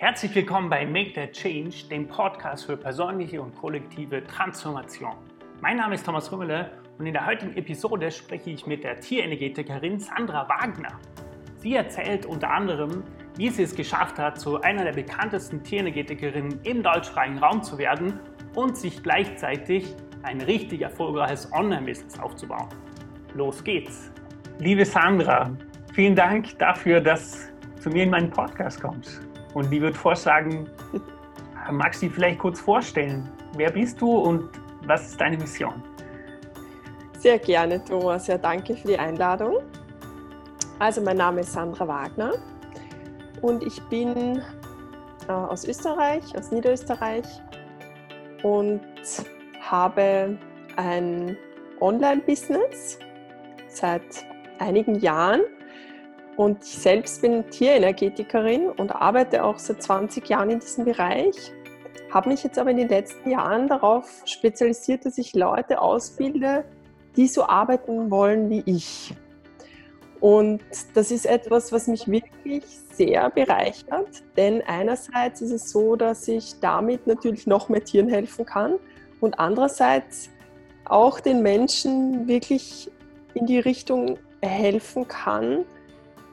Herzlich willkommen bei Make That Change, dem Podcast für persönliche und kollektive Transformation. Mein Name ist Thomas Rümmele und in der heutigen Episode spreche ich mit der Tierenergetikerin Sandra Wagner. Sie erzählt unter anderem, wie sie es geschafft hat, zu einer der bekanntesten Tierenergetikerinnen im deutschsprachigen Raum zu werden und sich gleichzeitig ein richtig erfolgreiches Online-Business aufzubauen. Los geht's! Liebe Sandra, vielen Dank dafür, dass du zu mir in meinen Podcast kommst. Und ich würde vorschlagen, magst du dich vielleicht kurz vorstellen? Wer bist du und was ist deine Mission? Sehr gerne, Thomas. Ja, danke für die Einladung. Also, mein Name ist Sandra Wagner und ich bin äh, aus Österreich, aus Niederösterreich und habe ein Online-Business seit einigen Jahren und ich selbst bin Tierenergetikerin und arbeite auch seit 20 Jahren in diesem Bereich. Habe mich jetzt aber in den letzten Jahren darauf spezialisiert, dass ich Leute ausbilde, die so arbeiten wollen wie ich. Und das ist etwas, was mich wirklich sehr bereichert, denn einerseits ist es so, dass ich damit natürlich noch mehr Tieren helfen kann und andererseits auch den Menschen wirklich in die Richtung helfen kann,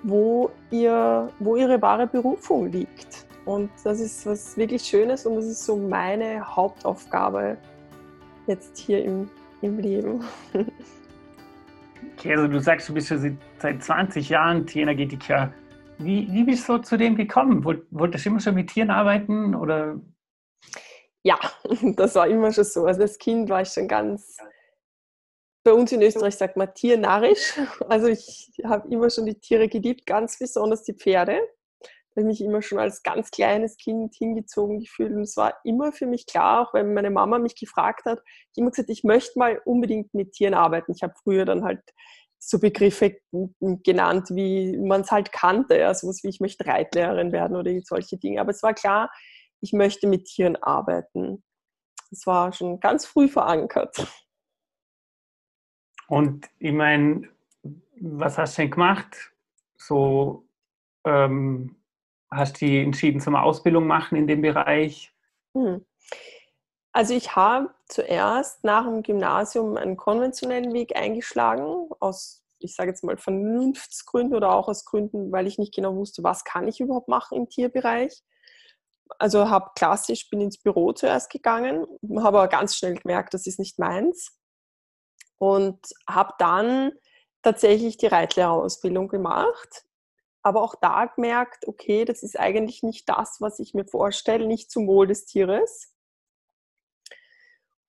wo, ihr, wo ihre wahre Berufung liegt. Und das ist was wirklich Schönes und das ist so meine Hauptaufgabe jetzt hier im, im Leben. Okay, also du sagst, du bist ja seit 20 Jahren Tierenergetiker. Wie, wie bist du zu dem gekommen? Wolltest du immer schon mit Tieren arbeiten oder? Ja, das war immer schon so. Also als Kind war ich schon ganz bei uns in Österreich sagt man tiernarrisch. Also ich habe immer schon die Tiere geliebt, ganz besonders die Pferde. Da habe ich mich immer schon als ganz kleines Kind hingezogen gefühlt. Und es war immer für mich klar, auch wenn meine Mama mich gefragt hat, ich immer gesagt, ich möchte mal unbedingt mit Tieren arbeiten. Ich habe früher dann halt so Begriffe genannt, wie man es halt kannte, ja, sowas wie ich möchte Reitlehrerin werden oder solche Dinge. Aber es war klar, ich möchte mit Tieren arbeiten. Das war schon ganz früh verankert. Und ich meine, was hast du denn gemacht? So, ähm, hast du entschieden zum Ausbildung machen in dem Bereich? Hm. Also ich habe zuerst nach dem Gymnasium einen konventionellen Weg eingeschlagen, aus, ich sage jetzt mal, Vernunftsgründen oder auch aus Gründen, weil ich nicht genau wusste, was kann ich überhaupt machen im Tierbereich. Also habe klassisch, bin ins Büro zuerst gegangen, habe aber ganz schnell gemerkt, das ist nicht meins und habe dann tatsächlich die Reitlehrerausbildung gemacht. Aber auch da gemerkt, okay, das ist eigentlich nicht das, was ich mir vorstelle, nicht zum Wohl des Tieres.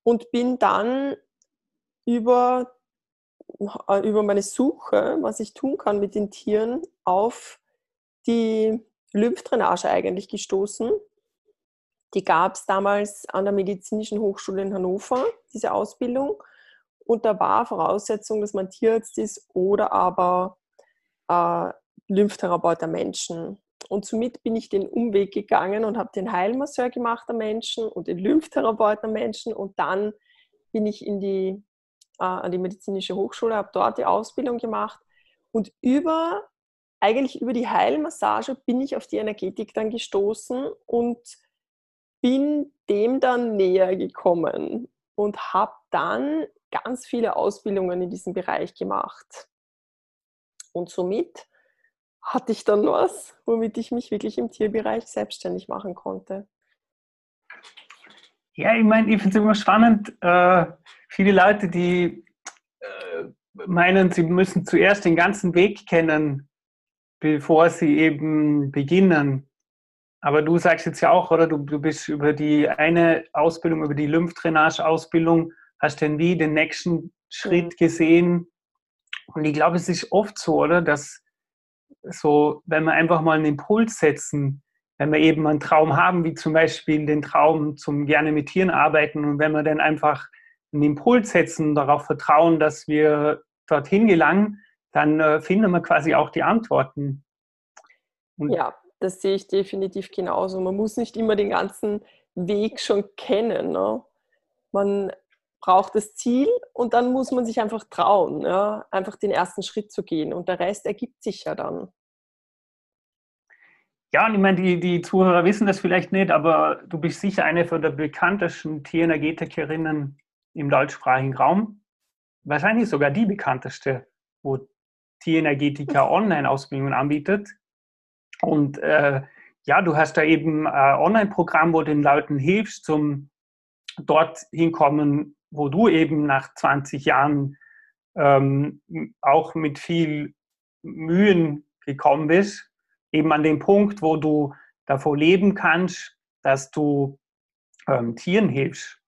Und bin dann über, äh, über meine Suche, was ich tun kann mit den Tieren, auf die Lymphdrainage eigentlich gestoßen. Die gab es damals an der Medizinischen Hochschule in Hannover, diese Ausbildung. Da war Voraussetzung, dass man Tierarzt ist oder aber äh, Lymphtherapeut der Menschen. Und somit bin ich den Umweg gegangen und habe den Heilmasseur gemacht der Menschen und den Lymphtherapeut der Menschen. Und dann bin ich in die, äh, an die medizinische Hochschule, habe dort die Ausbildung gemacht. Und über, eigentlich über die Heilmassage bin ich auf die Energetik dann gestoßen und bin dem dann näher gekommen und habe dann ganz viele Ausbildungen in diesem Bereich gemacht. Und somit hatte ich dann was, womit ich mich wirklich im Tierbereich selbstständig machen konnte. Ja, ich meine, ich finde es immer spannend. Äh, viele Leute, die äh, meinen, sie müssen zuerst den ganzen Weg kennen, bevor sie eben beginnen. Aber du sagst jetzt ja auch, oder? Du, du bist über die eine Ausbildung, über die Lymphdrainage-Ausbildung hast dann wie den nächsten Schritt gesehen. Und ich glaube, es ist oft so, oder, dass so, wenn wir einfach mal einen Impuls setzen, wenn wir eben einen Traum haben, wie zum Beispiel den Traum zum gerne mit Tieren arbeiten und wenn wir dann einfach einen Impuls setzen, darauf vertrauen, dass wir dorthin gelangen, dann äh, finden wir quasi auch die Antworten. Und ja, das sehe ich definitiv genauso. Man muss nicht immer den ganzen Weg schon kennen. Ne? Man braucht das Ziel und dann muss man sich einfach trauen, ja? einfach den ersten Schritt zu gehen und der Rest ergibt sich ja dann. Ja, und ich meine, die, die Zuhörer wissen das vielleicht nicht, aber du bist sicher eine von der bekanntesten Tierenergetikerinnen im deutschsprachigen Raum. Wahrscheinlich sogar die bekannteste, wo Tierenergetiker Online-Ausbildungen anbietet. Und äh, ja, du hast da eben ein Online-Programm, wo den Leuten hilfst, zum dort hinkommen, wo du eben nach 20 Jahren ähm, auch mit viel Mühen gekommen bist, eben an dem Punkt, wo du davor leben kannst, dass du ähm, Tieren hilfst.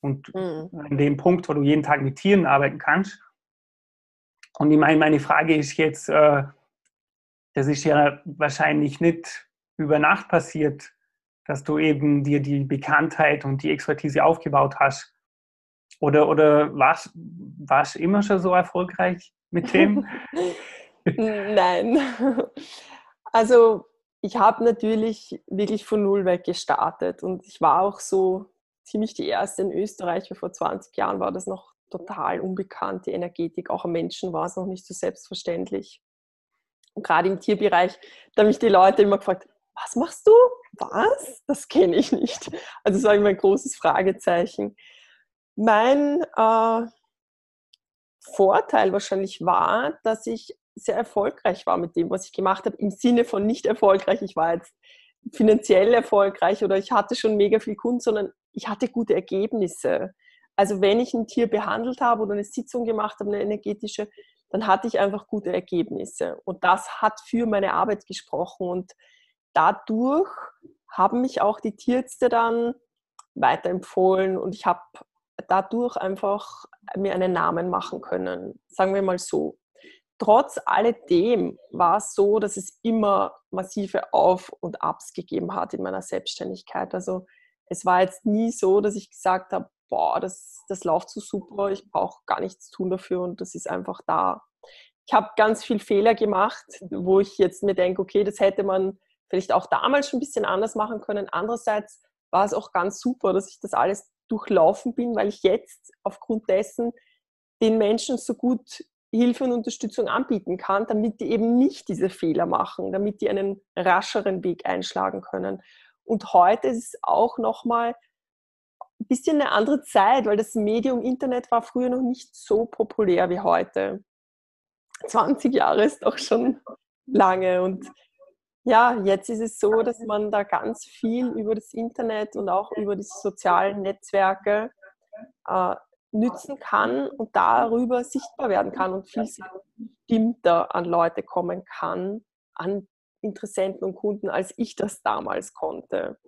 Und mhm. an dem Punkt, wo du jeden Tag mit Tieren arbeiten kannst. Und ich meine, meine Frage ist jetzt, äh, das ist ja wahrscheinlich nicht über Nacht passiert, dass du eben dir die Bekanntheit und die Expertise aufgebaut hast. Oder, oder warst du immer schon so erfolgreich mit dem? Nein. Also ich habe natürlich wirklich von Null weg gestartet und ich war auch so ziemlich die erste in Österreich. Vor 20 Jahren war das noch total unbekannt, die Energetik. Auch am Menschen war es noch nicht so selbstverständlich. Und gerade im Tierbereich, da haben mich die Leute immer gefragt, was machst du? Was? Das kenne ich nicht. Also das war immer ein großes Fragezeichen. Mein äh, Vorteil wahrscheinlich war, dass ich sehr erfolgreich war mit dem, was ich gemacht habe, im Sinne von nicht erfolgreich. Ich war jetzt finanziell erfolgreich oder ich hatte schon mega viel Kunden, sondern ich hatte gute Ergebnisse. Also wenn ich ein Tier behandelt habe oder eine Sitzung gemacht habe, eine energetische, dann hatte ich einfach gute Ergebnisse. Und das hat für meine Arbeit gesprochen. Und dadurch haben mich auch die Tierärzte dann weiterempfohlen und ich habe dadurch einfach mir einen Namen machen können, sagen wir mal so. Trotz alledem war es so, dass es immer massive Auf- und Abs gegeben hat in meiner Selbstständigkeit. Also es war jetzt nie so, dass ich gesagt habe, boah, das, das läuft so super, ich brauche gar nichts tun dafür und das ist einfach da. Ich habe ganz viel Fehler gemacht, wo ich jetzt mir denke, okay, das hätte man vielleicht auch damals schon ein bisschen anders machen können. Andererseits war es auch ganz super, dass ich das alles durchlaufen bin, weil ich jetzt aufgrund dessen den Menschen so gut Hilfe und Unterstützung anbieten kann, damit die eben nicht diese Fehler machen, damit die einen rascheren Weg einschlagen können. Und heute ist es auch nochmal ein bisschen eine andere Zeit, weil das Medium Internet war früher noch nicht so populär wie heute. 20 Jahre ist doch schon lange und ja, jetzt ist es so, dass man da ganz viel über das Internet und auch über die sozialen Netzwerke äh, nützen kann und darüber sichtbar werden kann und viel bestimmter an Leute kommen kann, an Interessenten und Kunden, als ich das damals konnte.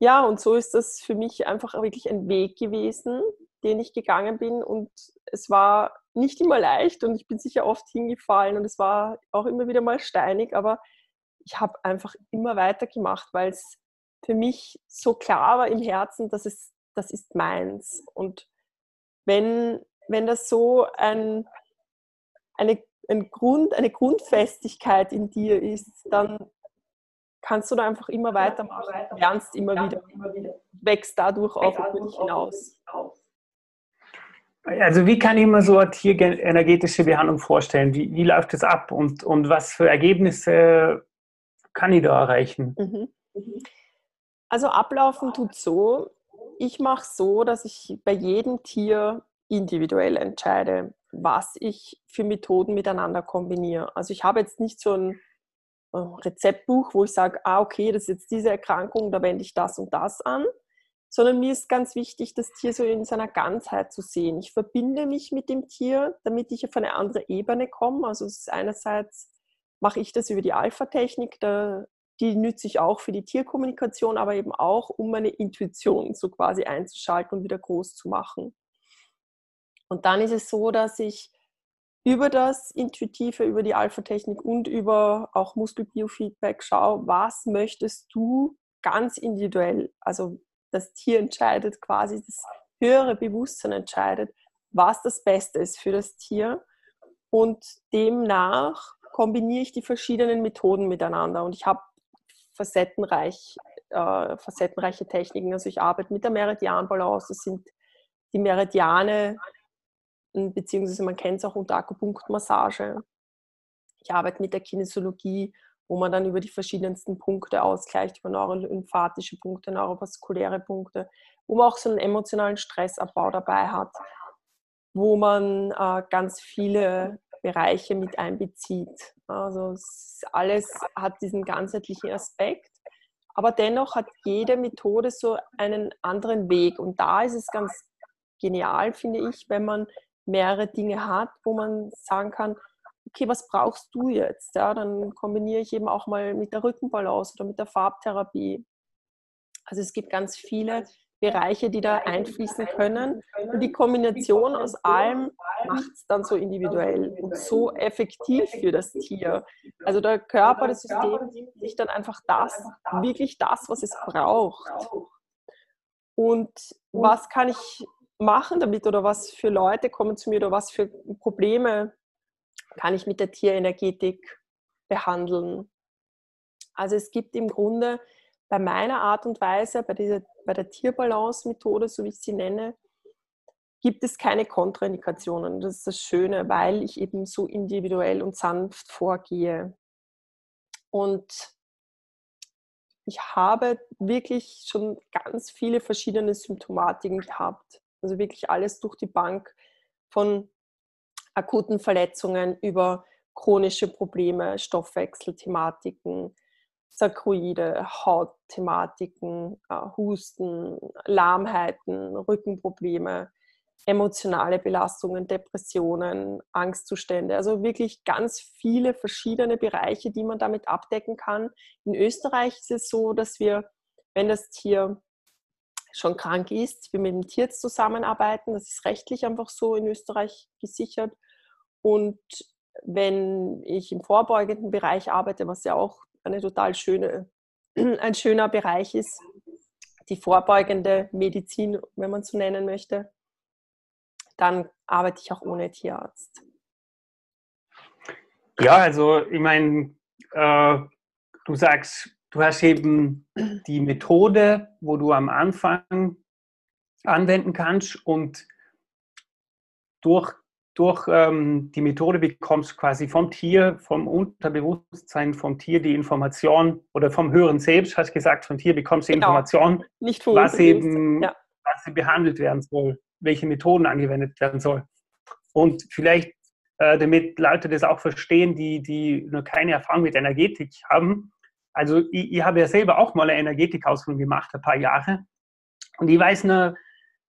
Ja, und so ist das für mich einfach wirklich ein Weg gewesen, den ich gegangen bin und es war nicht immer leicht und ich bin sicher oft hingefallen und es war auch immer wieder mal steinig, aber ich habe einfach immer weitergemacht, weil es für mich so klar war im Herzen, dass es, das ist meins. Und wenn, wenn das so ein, eine, ein Grund, eine Grundfestigkeit in dir ist, dann kannst du da einfach immer weitermachen, lernst immer wieder, wächst dadurch auch über dich hinaus. Also wie kann ich mir so eine tierenergetische Behandlung vorstellen? Wie, wie läuft das ab und, und was für Ergebnisse kann ich da erreichen? Mhm. Also ablaufen tut so, ich mache so, dass ich bei jedem Tier individuell entscheide, was ich für Methoden miteinander kombiniere. Also ich habe jetzt nicht so ein äh, Rezeptbuch, wo ich sage, ah okay, das ist jetzt diese Erkrankung, da wende ich das und das an, sondern mir ist ganz wichtig, das Tier so in seiner Ganzheit zu sehen. Ich verbinde mich mit dem Tier, damit ich auf eine andere Ebene komme. Also es ist einerseits mache ich das über die Alpha-Technik. Die nütze ich auch für die Tierkommunikation, aber eben auch, um meine Intuition so quasi einzuschalten und wieder groß zu machen. Und dann ist es so, dass ich über das Intuitive, über die Alpha-Technik und über auch Muskelbiofeedback schaue, was möchtest du ganz individuell, also das Tier entscheidet quasi, das höhere Bewusstsein entscheidet, was das Beste ist für das Tier. Und demnach kombiniere ich die verschiedenen Methoden miteinander und ich habe facettenreich, äh, facettenreiche Techniken. Also ich arbeite mit der Meridianbalance, das sind die Meridiane, beziehungsweise man kennt es auch unter Akupunktmassage. Ich arbeite mit der Kinesiologie wo man dann über die verschiedensten Punkte ausgleicht, über neurolymphatische Punkte, neurovaskuläre Punkte, wo man auch so einen emotionalen Stressabbau dabei hat, wo man äh, ganz viele Bereiche mit einbezieht. Also alles hat diesen ganzheitlichen Aspekt, aber dennoch hat jede Methode so einen anderen Weg und da ist es ganz genial, finde ich, wenn man mehrere Dinge hat, wo man sagen kann, okay, was brauchst du jetzt? Ja, dann kombiniere ich eben auch mal mit der Rückenbalance oder mit der Farbtherapie. Also es gibt ganz viele Bereiche, die da einfließen können. Und die Kombination aus allem macht es dann so individuell und so effektiv für das Tier. Also der Körper, das System nimmt sich dann einfach das, wirklich das, was es braucht. Und was kann ich machen damit oder was für Leute kommen zu mir oder was für Probleme kann ich mit der Tierenergetik behandeln. Also es gibt im Grunde bei meiner Art und Weise, bei, dieser, bei der Tierbalance-Methode, so wie ich sie nenne, gibt es keine Kontraindikationen. Das ist das Schöne, weil ich eben so individuell und sanft vorgehe. Und ich habe wirklich schon ganz viele verschiedene Symptomatiken gehabt. Also wirklich alles durch die Bank von akuten Verletzungen über chronische Probleme, Stoffwechselthematiken, Sarkoide, Hautthematiken, äh, Husten, Lahmheiten, Rückenprobleme, emotionale Belastungen, Depressionen, Angstzustände. Also wirklich ganz viele verschiedene Bereiche, die man damit abdecken kann. In Österreich ist es so, dass wir, wenn das Tier schon krank ist, wir mit dem Tierarzt zusammenarbeiten. Das ist rechtlich einfach so in Österreich gesichert. Und wenn ich im vorbeugenden Bereich arbeite, was ja auch eine total schöne, ein schöner Bereich ist, die vorbeugende Medizin, wenn man so nennen möchte, dann arbeite ich auch ohne Tierarzt. Ja, also ich meine, äh, du sagst, du hast eben die Methode, wo du am Anfang anwenden kannst und durch durch ähm, die Methode bekommst du quasi vom Tier, vom Unterbewusstsein vom Tier die Information oder vom Hören selbst, hast du gesagt, vom Tier bekommst du genau. Information, was eben ja. was behandelt werden soll, welche Methoden angewendet werden soll. Und vielleicht, äh, damit Leute das auch verstehen, die, die nur keine Erfahrung mit Energetik haben. Also ich, ich habe ja selber auch mal eine Energetikausbildung gemacht, ein paar Jahre. Und ich weiß nur,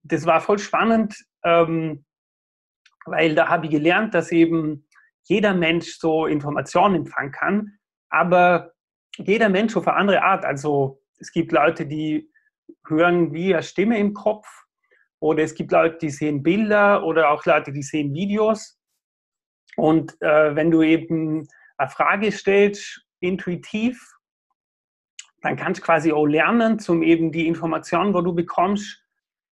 das war voll spannend. Ähm, weil da habe ich gelernt, dass eben jeder Mensch so Informationen empfangen kann, aber jeder Mensch auf eine andere Art. Also es gibt Leute, die hören wie eine Stimme im Kopf oder es gibt Leute, die sehen Bilder oder auch Leute, die sehen Videos. Und äh, wenn du eben eine Frage stellst, intuitiv, dann kannst du quasi auch lernen, zum eben die Informationen, wo du bekommst,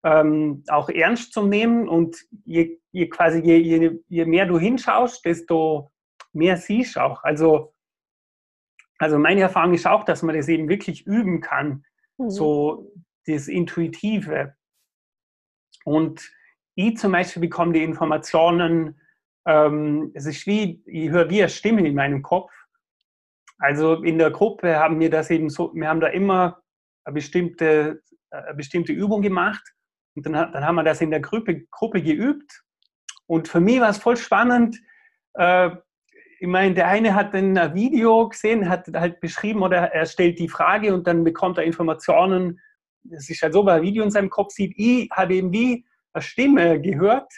ähm, auch ernst zu nehmen und je, je quasi je, je, je, mehr du hinschaust, desto mehr siehst du auch. Also, also meine Erfahrung ist auch, dass man das eben wirklich üben kann, mhm. so das Intuitive. Und ich zum Beispiel bekomme die Informationen, ähm, es ist wie, ich höre wie eine Stimme in meinem Kopf. Also in der Gruppe haben wir das eben so, wir haben da immer eine bestimmte, eine bestimmte Übung gemacht und dann, dann haben wir das in der Gruppe, Gruppe geübt. Und für mich war es voll spannend. Äh, ich meine, der eine hat ein Video gesehen, hat halt beschrieben oder er stellt die Frage und dann bekommt er Informationen. Es ist halt so, weil er ein Video in seinem Kopf sieht. Ich habe eben wie eine Stimme gehört.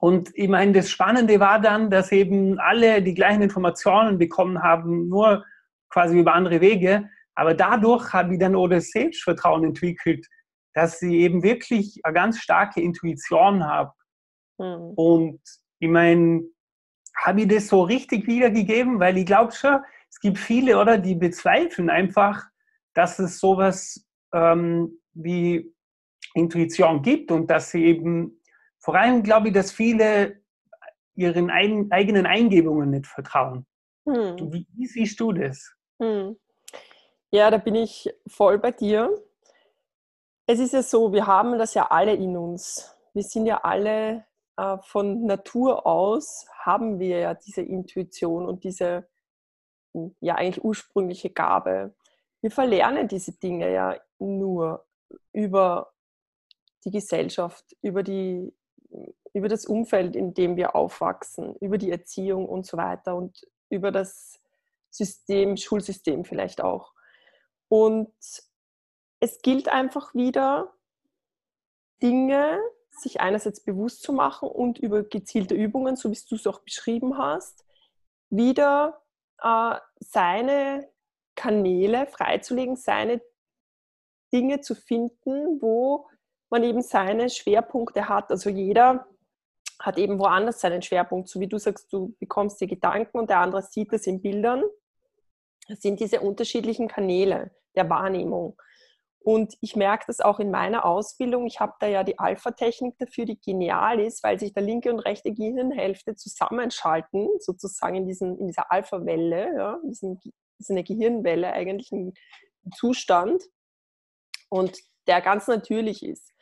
Und ich meine, das Spannende war dann, dass eben alle die gleichen Informationen bekommen haben, nur quasi über andere Wege. Aber dadurch habe ich dann auch das Selbstvertrauen entwickelt, dass sie eben wirklich eine ganz starke Intuition habe. Mhm. Und ich meine, habe ich das so richtig wiedergegeben? Weil ich glaube schon, es gibt viele, oder, die bezweifeln einfach, dass es sowas ähm, wie Intuition gibt und dass sie eben, vor allem glaube ich, dass viele ihren ein, eigenen Eingebungen nicht vertrauen. Hm. Wie, wie, siehst du das? Hm. Ja, da bin ich voll bei dir es ist ja so, wir haben das ja alle in uns. Wir sind ja alle äh, von Natur aus, haben wir ja diese Intuition und diese ja eigentlich ursprüngliche Gabe. Wir verlernen diese Dinge ja nur über die Gesellschaft, über, die, über das Umfeld, in dem wir aufwachsen, über die Erziehung und so weiter und über das System, Schulsystem vielleicht auch. Und es gilt einfach wieder, Dinge sich einerseits bewusst zu machen und über gezielte Übungen, so wie du es auch beschrieben hast, wieder äh, seine Kanäle freizulegen, seine Dinge zu finden, wo man eben seine Schwerpunkte hat. Also jeder hat eben woanders seinen Schwerpunkt. So wie du sagst, du bekommst die Gedanken und der andere sieht es in Bildern. Das sind diese unterschiedlichen Kanäle der Wahrnehmung. Und ich merke das auch in meiner Ausbildung. Ich habe da ja die Alpha-Technik dafür, die genial ist, weil sich der linke und rechte Gehirnhälfte zusammenschalten, sozusagen in, diesen, in dieser Alpha-Welle, ja, in diesem, ist eine Gehirnwelle eigentlich ein Zustand und der ganz natürlich ist.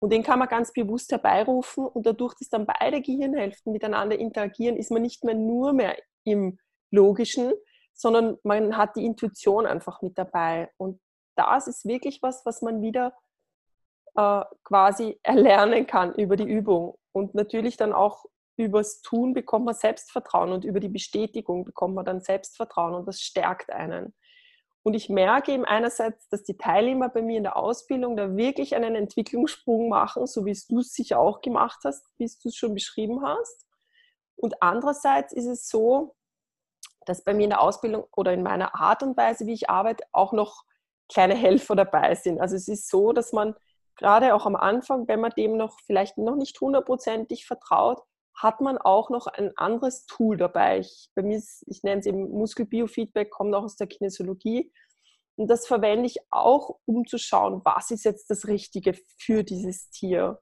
Und den kann man ganz bewusst herbeirufen und dadurch, dass dann beide Gehirnhälften miteinander interagieren, ist man nicht mehr nur mehr im Logischen, sondern man hat die Intuition einfach mit dabei. Und das ist wirklich was, was man wieder äh, quasi erlernen kann über die Übung. Und natürlich dann auch übers Tun bekommt man Selbstvertrauen und über die Bestätigung bekommt man dann Selbstvertrauen und das stärkt einen. Und ich merke eben einerseits, dass die Teilnehmer bei mir in der Ausbildung da wirklich einen Entwicklungssprung machen, so wie es du es sicher auch gemacht hast, wie du es schon beschrieben hast. Und andererseits ist es so, dass bei mir in der Ausbildung oder in meiner Art und Weise, wie ich arbeite, auch noch kleine Helfer dabei sind. Also es ist so, dass man gerade auch am Anfang, wenn man dem noch vielleicht noch nicht hundertprozentig vertraut, hat man auch noch ein anderes Tool dabei. Ich, bei mir ist, ich nenne es eben Muskelbiofeedback, kommt auch aus der Kinesiologie. Und das verwende ich auch, um zu schauen, was ist jetzt das Richtige für dieses Tier.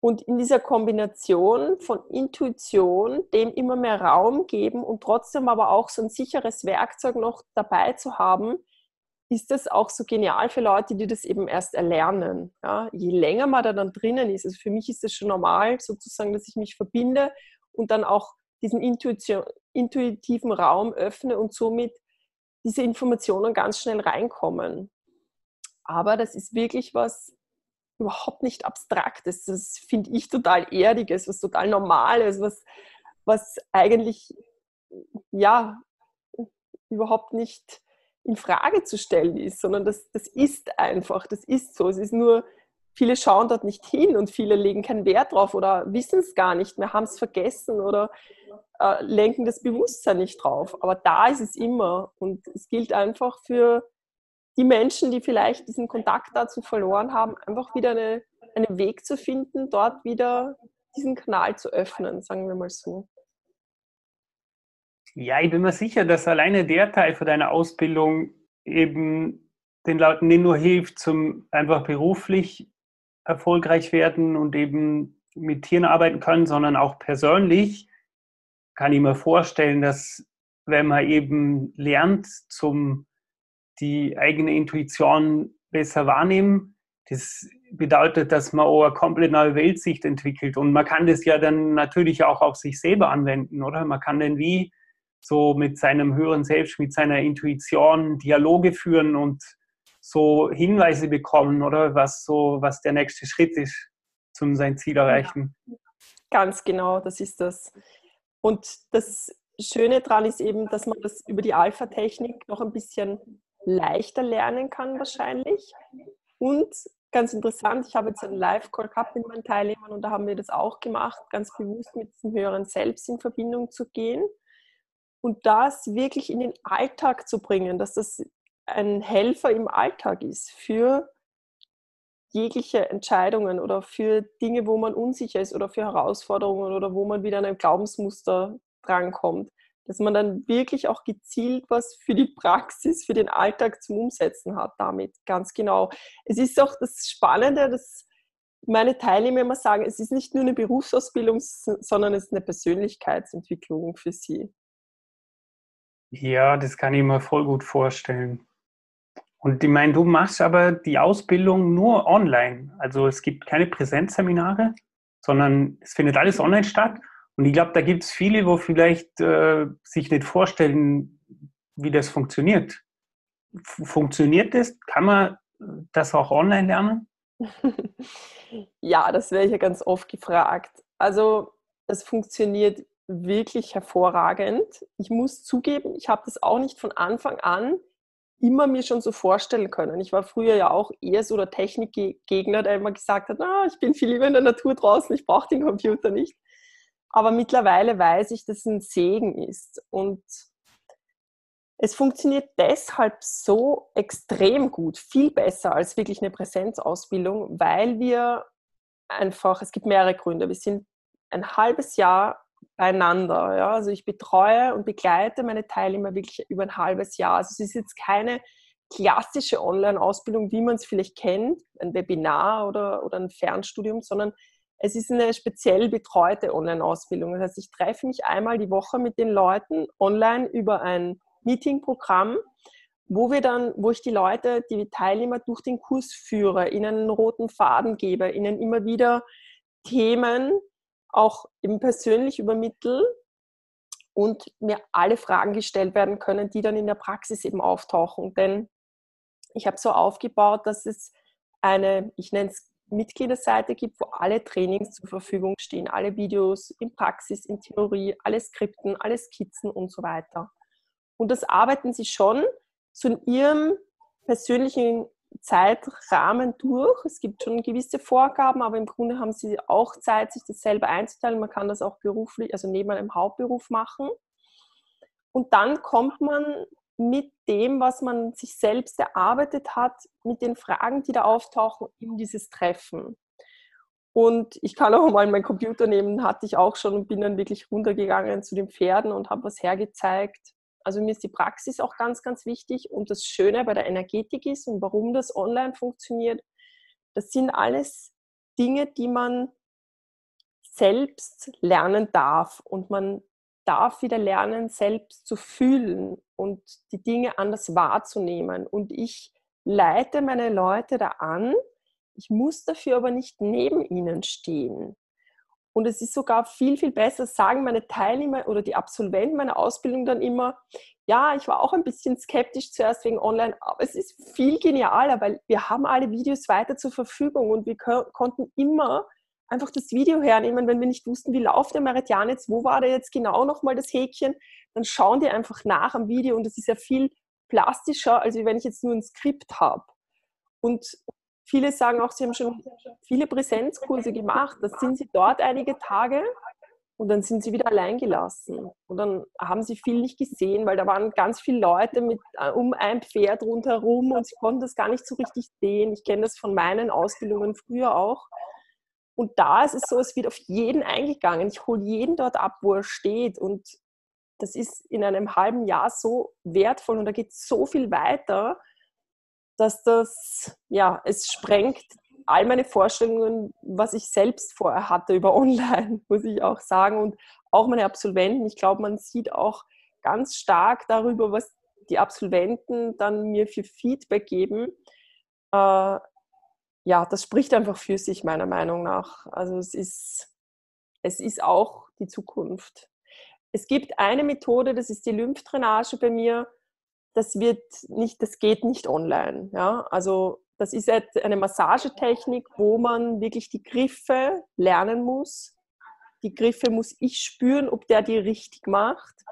Und in dieser Kombination von Intuition, dem immer mehr Raum geben und trotzdem aber auch so ein sicheres Werkzeug noch dabei zu haben, ist das auch so genial für Leute, die das eben erst erlernen. Ja, je länger man da dann drinnen ist, also für mich ist es schon normal, sozusagen, dass ich mich verbinde und dann auch diesen Intuition, intuitiven Raum öffne und somit diese Informationen ganz schnell reinkommen. Aber das ist wirklich was überhaupt nicht Abstraktes. Das finde ich total Erdiges, was total Normales, was, was eigentlich ja überhaupt nicht in Frage zu stellen ist, sondern das, das ist einfach, das ist so. Es ist nur, viele schauen dort nicht hin und viele legen keinen Wert drauf oder wissen es gar nicht mehr, haben es vergessen oder äh, lenken das Bewusstsein nicht drauf. Aber da ist es immer und es gilt einfach für die Menschen, die vielleicht diesen Kontakt dazu verloren haben, einfach wieder eine, einen Weg zu finden, dort wieder diesen Kanal zu öffnen, sagen wir mal so. Ja, ich bin mir sicher, dass alleine der Teil von deiner Ausbildung eben den Leuten nicht nur hilft, zum einfach beruflich erfolgreich werden und eben mit Tieren arbeiten können, sondern auch persönlich kann ich mir vorstellen, dass wenn man eben lernt, zum die eigene Intuition besser wahrnehmen, das bedeutet, dass man auch eine komplett neue Weltsicht entwickelt. Und man kann das ja dann natürlich auch auf sich selber anwenden, oder? Man kann dann wie so mit seinem höheren Selbst, mit seiner Intuition Dialoge führen und so Hinweise bekommen, oder was so, was der nächste Schritt ist, zum sein Ziel erreichen. Ja, ganz genau, das ist das. Und das Schöne daran ist eben, dass man das über die Alpha-Technik noch ein bisschen leichter lernen kann wahrscheinlich. Und ganz interessant, ich habe jetzt einen Live-Call gehabt mit meinen Teilnehmern und da haben wir das auch gemacht, ganz bewusst mit diesem höheren Selbst in Verbindung zu gehen und das wirklich in den Alltag zu bringen, dass das ein Helfer im Alltag ist für jegliche Entscheidungen oder für Dinge, wo man unsicher ist oder für Herausforderungen oder wo man wieder an ein Glaubensmuster drankommt. Dass man dann wirklich auch gezielt was für die Praxis, für den Alltag zum Umsetzen hat damit. Ganz genau. Es ist auch das Spannende, dass meine Teilnehmer immer sagen, es ist nicht nur eine Berufsausbildung, sondern es ist eine Persönlichkeitsentwicklung für sie. Ja, das kann ich mir voll gut vorstellen. Und ich meine, du machst aber die Ausbildung nur online. Also es gibt keine Präsenzseminare, sondern es findet alles online statt. Und ich glaube, da gibt es viele, wo vielleicht äh, sich nicht vorstellen wie das funktioniert. Funktioniert das? Kann man das auch online lernen? ja, das werde ich ja ganz oft gefragt. Also es funktioniert wirklich hervorragend. Ich muss zugeben, ich habe das auch nicht von Anfang an immer mir schon so vorstellen können. Ich war früher ja auch eher so der Technikgegner, der immer gesagt hat, ah, ich bin viel lieber in der Natur draußen, ich brauche den Computer nicht. Aber mittlerweile weiß ich, dass es ein Segen ist. Und es funktioniert deshalb so extrem gut, viel besser als wirklich eine Präsenzausbildung, weil wir einfach, es gibt mehrere Gründe. Wir sind ein halbes Jahr beieinander. Ja? Also ich betreue und begleite meine Teilnehmer wirklich über ein halbes Jahr. Also es ist jetzt keine klassische Online-Ausbildung, wie man es vielleicht kennt, ein Webinar oder, oder ein Fernstudium, sondern es ist eine speziell betreute Online-Ausbildung. Das heißt, ich treffe mich einmal die Woche mit den Leuten online über ein Meeting-Programm, wo wir dann, wo ich die Leute, die Teilnehmer durch den Kurs führe, ihnen einen roten Faden gebe, ihnen immer wieder Themen auch eben persönlich übermittle und mir alle Fragen gestellt werden können, die dann in der Praxis eben auftauchen. Denn ich habe so aufgebaut, dass es eine, ich nenne es Mitgliederseite gibt, wo alle Trainings zur Verfügung stehen, alle Videos in Praxis, in Theorie, alle Skripten, alle Skizzen und so weiter. Und das arbeiten sie schon zu ihrem persönlichen Zeitrahmen durch. Es gibt schon gewisse Vorgaben, aber im Grunde haben sie auch Zeit, sich das selber einzuteilen. Man kann das auch beruflich, also neben einem Hauptberuf machen. Und dann kommt man mit dem, was man sich selbst erarbeitet hat, mit den Fragen, die da auftauchen, in dieses Treffen. Und ich kann auch mal meinen Computer nehmen, hatte ich auch schon und bin dann wirklich runtergegangen zu den Pferden und habe was hergezeigt also mir ist die Praxis auch ganz, ganz wichtig. Und das Schöne bei der Energetik ist und warum das online funktioniert, das sind alles Dinge, die man selbst lernen darf. Und man darf wieder lernen, selbst zu fühlen und die Dinge anders wahrzunehmen. Und ich leite meine Leute da an. Ich muss dafür aber nicht neben ihnen stehen. Und es ist sogar viel, viel besser, sagen meine Teilnehmer oder die Absolventen meiner Ausbildung dann immer, ja, ich war auch ein bisschen skeptisch zuerst wegen Online, aber es ist viel genialer, weil wir haben alle Videos weiter zur Verfügung und wir konnten immer einfach das Video hernehmen, wenn wir nicht wussten, wie läuft der Meridian jetzt, wo war da jetzt genau nochmal das Häkchen, dann schauen die einfach nach am Video und das ist ja viel plastischer, als wenn ich jetzt nur ein Skript habe. Und Viele sagen auch, sie haben schon viele Präsenzkurse gemacht. Da sind sie dort einige Tage und dann sind sie wieder allein gelassen. Und dann haben sie viel nicht gesehen, weil da waren ganz viele Leute mit, äh, um ein Pferd rundherum und sie konnten das gar nicht so richtig sehen. Ich kenne das von meinen Ausbildungen früher auch. Und da ist es so, es wird auf jeden eingegangen. Ich hole jeden dort ab, wo er steht. Und das ist in einem halben Jahr so wertvoll und da geht so viel weiter dass das, ja, es sprengt all meine Vorstellungen, was ich selbst vorher hatte über Online, muss ich auch sagen. Und auch meine Absolventen, ich glaube, man sieht auch ganz stark darüber, was die Absolventen dann mir für Feedback geben. Äh, ja, das spricht einfach für sich, meiner Meinung nach. Also es ist, es ist auch die Zukunft. Es gibt eine Methode, das ist die Lymphdrainage bei mir das wird nicht, das geht nicht online. Ja? Also das ist eine Massagetechnik, wo man wirklich die Griffe lernen muss. Die Griffe muss ich spüren, ob der die richtig macht.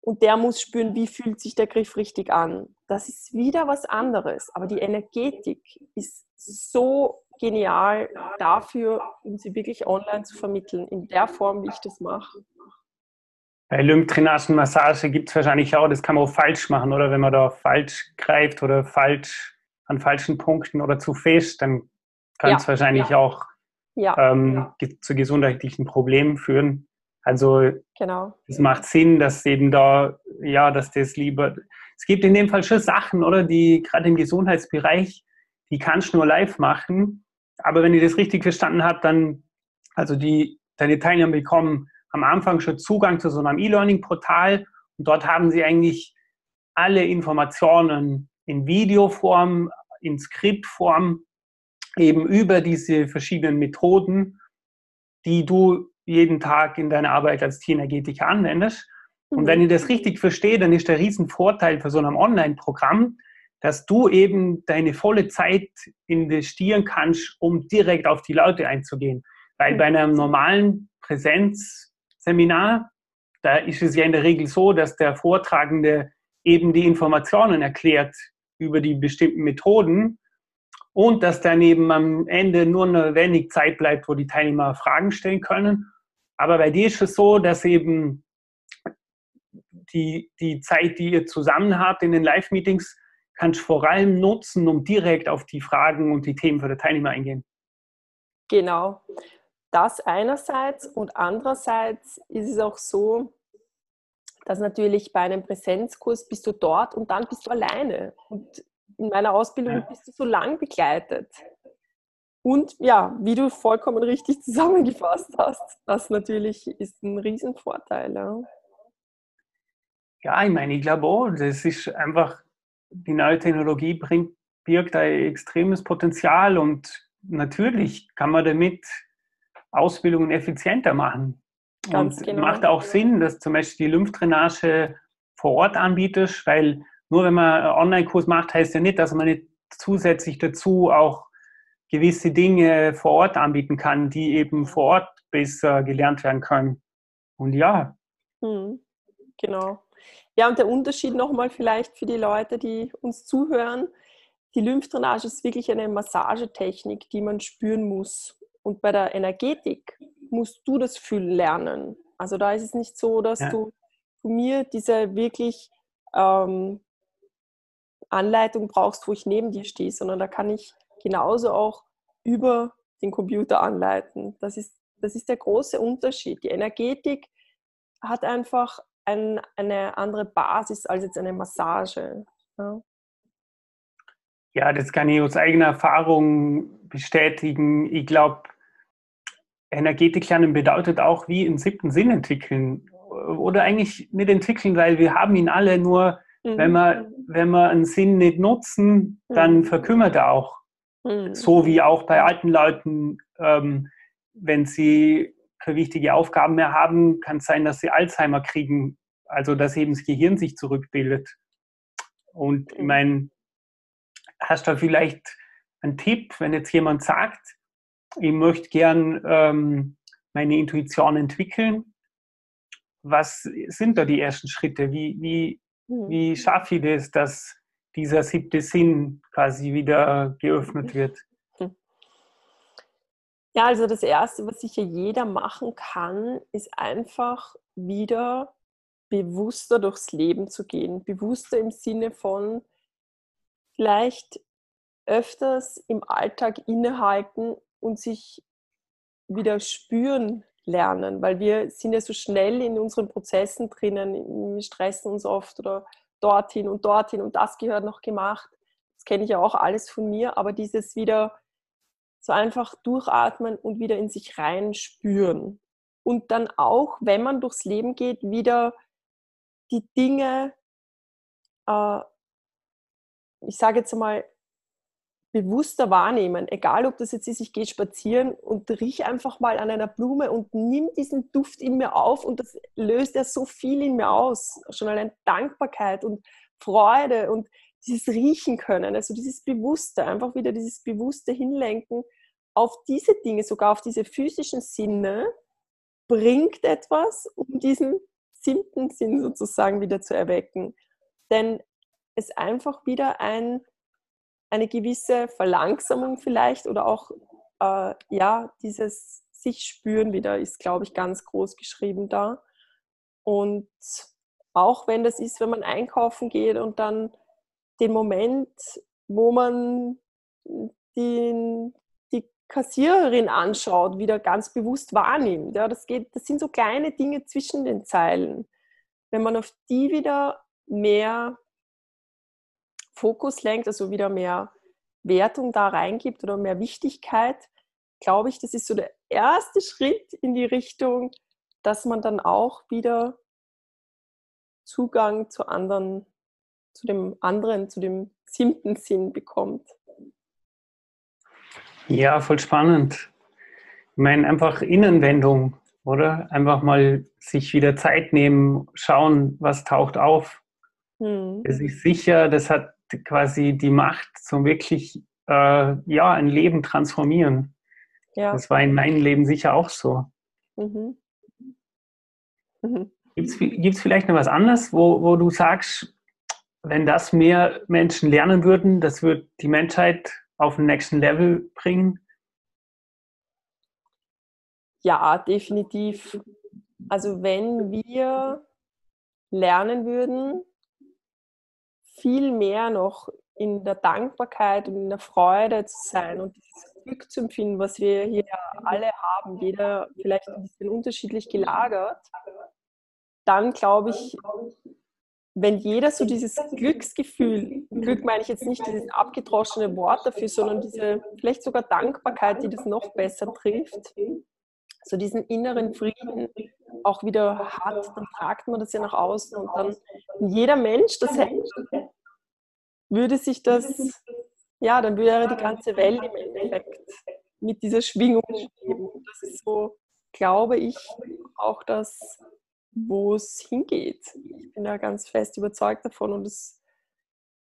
Und der muss spüren, wie fühlt sich der Griff richtig an. Das ist wieder was anderes. Aber die Energetik ist so genial dafür, um sie wirklich online zu vermitteln, in der Form, wie ich das mache. Bei Lymphdrainagenmassage gibt es wahrscheinlich auch, das kann man auch falsch machen, oder wenn man da falsch greift oder falsch an falschen Punkten oder zu fest, dann kann es ja, wahrscheinlich ja. auch ja, ähm, zu gesundheitlichen Problemen führen. Also genau. es macht Sinn, dass eben da, ja, dass das lieber. Es gibt in dem Fall schon Sachen, oder, die gerade im Gesundheitsbereich, die kannst du nur live machen. Aber wenn ich das richtig verstanden habe, dann, also die, deine Teilnehmer bekommen am Anfang schon Zugang zu so einem E-Learning-Portal und dort haben Sie eigentlich alle Informationen in Videoform, in Skriptform, eben über diese verschiedenen Methoden, die du jeden Tag in deiner Arbeit als Tierenergetiker anwendest. Und wenn ich das richtig verstehe, dann ist der Riesenvorteil für so einem Online-Programm, dass du eben deine volle Zeit investieren kannst, um direkt auf die Leute einzugehen. Weil bei einem normalen Präsenzseminar, da ist es ja in der Regel so, dass der Vortragende eben die Informationen erklärt über die bestimmten Methoden und dass dann eben am Ende nur eine wenig Zeit bleibt, wo die Teilnehmer Fragen stellen können. Aber bei dir ist es so, dass eben die, die Zeit, die ihr zusammen habt in den Live-Meetings, kannst du vor allem nutzen, um direkt auf die Fragen und die Themen für die Teilnehmer eingehen. Genau. Das einerseits und andererseits ist es auch so, dass natürlich bei einem Präsenzkurs bist du dort und dann bist du alleine. Und in meiner Ausbildung ja. bist du so lang begleitet. Und ja, wie du vollkommen richtig zusammengefasst hast, das natürlich ist ein Riesenvorteil. Ja, ja ich meine, ich glaube auch, das ist einfach, die neue Technologie bringt, birgt ein extremes Potenzial und natürlich kann man damit Ausbildungen effizienter machen. Ganz und genau. macht auch Sinn, dass zum Beispiel die Lymphdrainage vor Ort anbietest, weil nur wenn man einen Online-Kurs macht, heißt ja nicht, dass man nicht zusätzlich dazu auch gewisse Dinge vor Ort anbieten kann, die eben vor Ort besser gelernt werden können. Und ja. Hm, genau. Ja, und der Unterschied nochmal vielleicht für die Leute, die uns zuhören. Die Lymphdrainage ist wirklich eine Massagetechnik, die man spüren muss. Und bei der Energetik musst du das Fühlen lernen. Also da ist es nicht so, dass ja. du von mir diese wirklich ähm, Anleitung brauchst, wo ich neben dir stehe, sondern da kann ich genauso auch über den Computer anleiten. Das ist, das ist der große Unterschied. Die Energetik hat einfach ein, eine andere Basis als jetzt eine Massage. Ja. Ja, das kann ich aus eigener Erfahrung bestätigen. Ich glaube, Energetik lernen bedeutet auch wie einen siebten Sinn entwickeln. Oder eigentlich nicht entwickeln, weil wir haben ihn alle nur Mhm. Wenn, wir, wenn wir einen Sinn nicht nutzen, dann mhm. verkümmert er auch. Mhm. So wie auch bei alten Leuten, ähm, wenn sie keine wichtige Aufgaben mehr haben, kann es sein, dass sie Alzheimer kriegen, also dass eben das Gehirn sich zurückbildet. Und ich mhm. meine, hast du vielleicht einen Tipp, wenn jetzt jemand sagt, ich möchte gern ähm, meine Intuition entwickeln, was sind da die ersten Schritte? Wie, wie, hm. Wie schaffe ich das, dass dieser siebte Sinn quasi wieder geöffnet wird? Hm. Ja, also das Erste, was sicher jeder machen kann, ist einfach wieder bewusster durchs Leben zu gehen. Bewusster im Sinne von vielleicht öfters im Alltag innehalten und sich wieder spüren lernen, weil wir sind ja so schnell in unseren Prozessen drinnen, wir stressen uns oft oder dorthin und dorthin und das gehört noch gemacht. Das kenne ich ja auch alles von mir, aber dieses wieder so einfach durchatmen und wieder in sich rein spüren. Und dann auch, wenn man durchs Leben geht, wieder die Dinge, äh, ich sage jetzt mal, bewusster wahrnehmen, egal ob das jetzt ist, ich gehe spazieren und riech einfach mal an einer Blume und nimm diesen Duft in mir auf und das löst ja so viel in mir aus. Schon allein Dankbarkeit und Freude und dieses Riechen können, also dieses Bewusste, einfach wieder dieses bewusste Hinlenken auf diese Dinge, sogar auf diese physischen Sinne, bringt etwas, um diesen siebten Sinn sozusagen wieder zu erwecken. Denn es einfach wieder ein eine gewisse Verlangsamung vielleicht oder auch äh, ja, dieses sich spüren wieder ist, glaube ich, ganz groß geschrieben da. Und auch wenn das ist, wenn man einkaufen geht und dann den Moment, wo man den, die Kassiererin anschaut, wieder ganz bewusst wahrnimmt. Ja, das, geht, das sind so kleine Dinge zwischen den Zeilen. Wenn man auf die wieder mehr Fokus lenkt, also wieder mehr Wertung da reingibt oder mehr Wichtigkeit, glaube ich, das ist so der erste Schritt in die Richtung, dass man dann auch wieder Zugang zu anderen, zu dem anderen, zu dem siebten Sinn bekommt. Ja, voll spannend. Ich meine, einfach Innenwendung oder? Einfach mal sich wieder Zeit nehmen, schauen, was taucht auf. Mhm. Es ist sicher, das hat quasi die Macht zum wirklich äh, ja, ein Leben transformieren. Ja. Das war in meinem Leben sicher auch so. Mhm. Mhm. Gibt es vielleicht noch was anderes, wo, wo du sagst, wenn das mehr Menschen lernen würden, das wird die Menschheit auf den nächsten Level bringen? Ja, definitiv. Also wenn wir lernen würden, viel mehr noch in der Dankbarkeit und in der Freude zu sein und dieses Glück zu empfinden, was wir hier alle haben, jeder vielleicht ein bisschen unterschiedlich gelagert, dann glaube ich, wenn jeder so dieses Glücksgefühl, Glück meine ich jetzt nicht dieses abgedroschene Wort dafür, sondern diese vielleicht sogar Dankbarkeit, die das noch besser trifft, so diesen inneren Frieden auch wieder hat, dann tragt man das ja nach außen und dann jeder Mensch das hätte, würde sich das, ja, dann wäre die ganze Welt im Endeffekt mit dieser Schwingung leben. Das ist so, glaube ich, auch das, wo es hingeht. Ich bin da ganz fest überzeugt davon und das,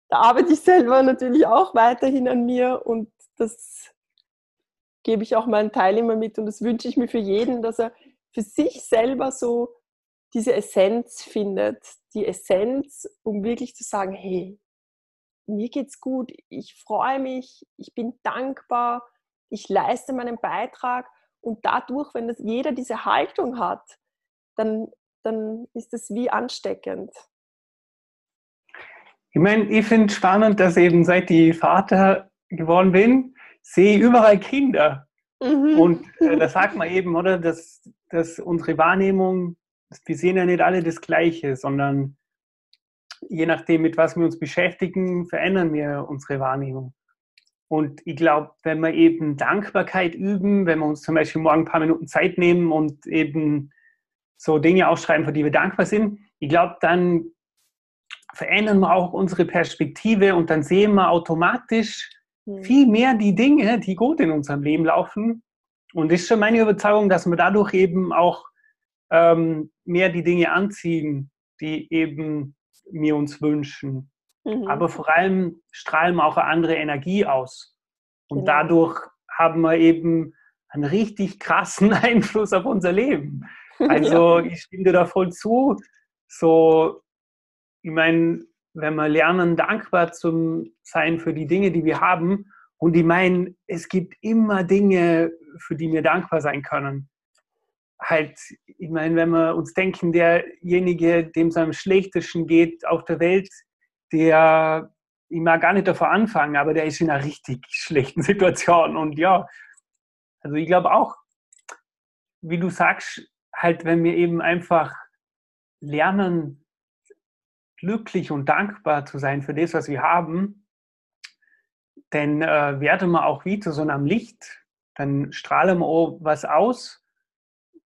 da arbeite ich selber natürlich auch weiterhin an mir und das gebe ich auch meinen Teilnehmern mit und das wünsche ich mir für jeden, dass er für sich selber so diese Essenz findet, die Essenz, um wirklich zu sagen, hey, mir geht's gut, ich freue mich, ich bin dankbar, ich leiste meinen Beitrag und dadurch, wenn das jeder diese Haltung hat, dann, dann ist es wie ansteckend. Ich meine, ich finde spannend, dass eben seit ich Vater geworden bin, sehe ich überall Kinder. Mhm. Und äh, da sagt man eben, oder, dass, dass unsere Wahrnehmung, wir sehen ja nicht alle das Gleiche, sondern je nachdem, mit was wir uns beschäftigen, verändern wir unsere Wahrnehmung. Und ich glaube, wenn wir eben Dankbarkeit üben, wenn wir uns zum Beispiel morgen ein paar Minuten Zeit nehmen und eben so Dinge aufschreiben, für die wir dankbar sind, ich glaube, dann verändern wir auch unsere Perspektive und dann sehen wir automatisch hm. viel mehr die Dinge, die gut in unserem Leben laufen. Und es ist schon meine Überzeugung, dass wir dadurch eben auch ähm, mehr die Dinge anziehen, die eben wir uns wünschen. Mhm. Aber vor allem strahlen wir auch eine andere Energie aus. Und genau. dadurch haben wir eben einen richtig krassen Einfluss auf unser Leben. Also ja. ich stimme dir da voll zu. So, ich meine, wenn wir lernen, dankbar zu sein für die Dinge, die wir haben, und ich meine, es gibt immer Dinge, für die wir dankbar sein können halt, ich meine, wenn wir uns denken, derjenige, dem es am schlechtesten geht auf der Welt, der, ich mag gar nicht davor anfangen, aber der ist in einer richtig schlechten Situation. Und ja, also ich glaube auch, wie du sagst, halt, wenn wir eben einfach lernen, glücklich und dankbar zu sein für das, was wir haben, dann äh, werden wir auch wie zu so einem Licht. Dann strahlen wir auch was aus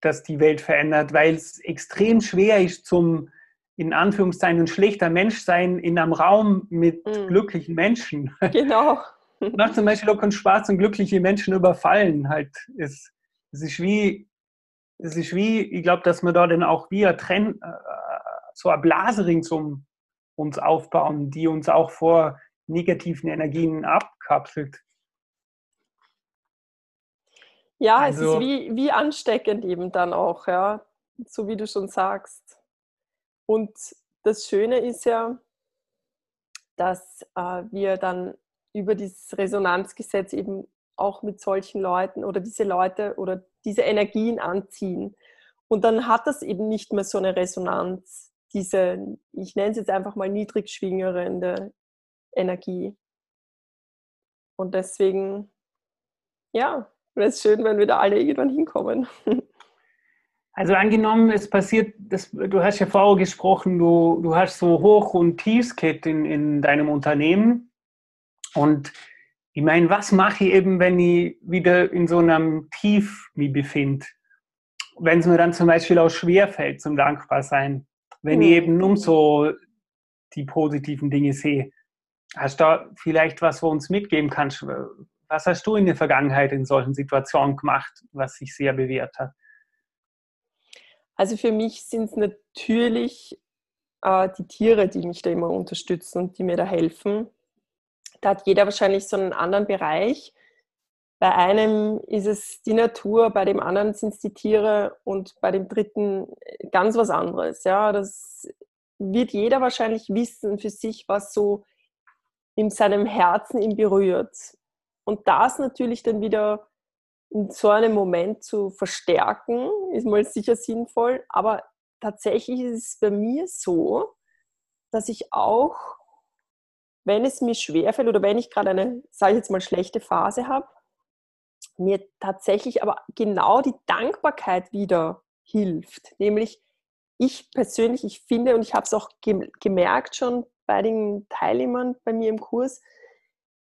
das die Welt verändert, weil es extrem schwer ist zum in Anführungszeichen ein schlechter Mensch sein in einem Raum mit mhm. glücklichen Menschen. Genau. Macht zum Beispiel auch keinen Spaß und glückliche Menschen überfallen. Halt, es, es ist wie, es ist wie, ich glaube, dass wir da dann auch wie ein Trend, so ein Blasering zum uns aufbauen, die uns auch vor negativen Energien abkapselt. Ja, also, es ist wie, wie ansteckend eben dann auch, ja, so wie du schon sagst. Und das Schöne ist ja, dass äh, wir dann über dieses Resonanzgesetz eben auch mit solchen Leuten oder diese Leute oder diese Energien anziehen. Und dann hat das eben nicht mehr so eine Resonanz, diese, ich nenne es jetzt einfach mal niedrig schwingende Energie. Und deswegen, ja, wäre es schön, wenn wir da alle irgendwann hinkommen. Also angenommen, es passiert, das, du hast ja vorher gesprochen, du, du hast so Hoch- und Tiefskett in, in deinem Unternehmen. Und ich meine, was mache ich eben, wenn ich wieder in so einem Tief mich befinde? Wenn es mir dann zum Beispiel auch schwerfällt zum Dankbarsein, wenn mhm. ich eben nur so die positiven Dinge sehe. Hast du da vielleicht was, wo uns mitgeben kannst? Was hast du in der Vergangenheit in solchen Situationen gemacht, was sich sehr bewährt hat? Also für mich sind es natürlich äh, die Tiere, die mich da immer unterstützen und die mir da helfen. Da hat jeder wahrscheinlich so einen anderen Bereich. Bei einem ist es die Natur, bei dem anderen sind es die Tiere und bei dem dritten ganz was anderes. Ja, das wird jeder wahrscheinlich wissen für sich, was so in seinem Herzen ihn berührt. Und das natürlich dann wieder in so einem Moment zu verstärken, ist mal sicher sinnvoll. Aber tatsächlich ist es bei mir so, dass ich auch, wenn es mir schwerfällt oder wenn ich gerade eine, sage ich jetzt mal, schlechte Phase habe, mir tatsächlich aber genau die Dankbarkeit wieder hilft. Nämlich ich persönlich, ich finde, und ich habe es auch gemerkt schon bei den Teilnehmern bei mir im Kurs,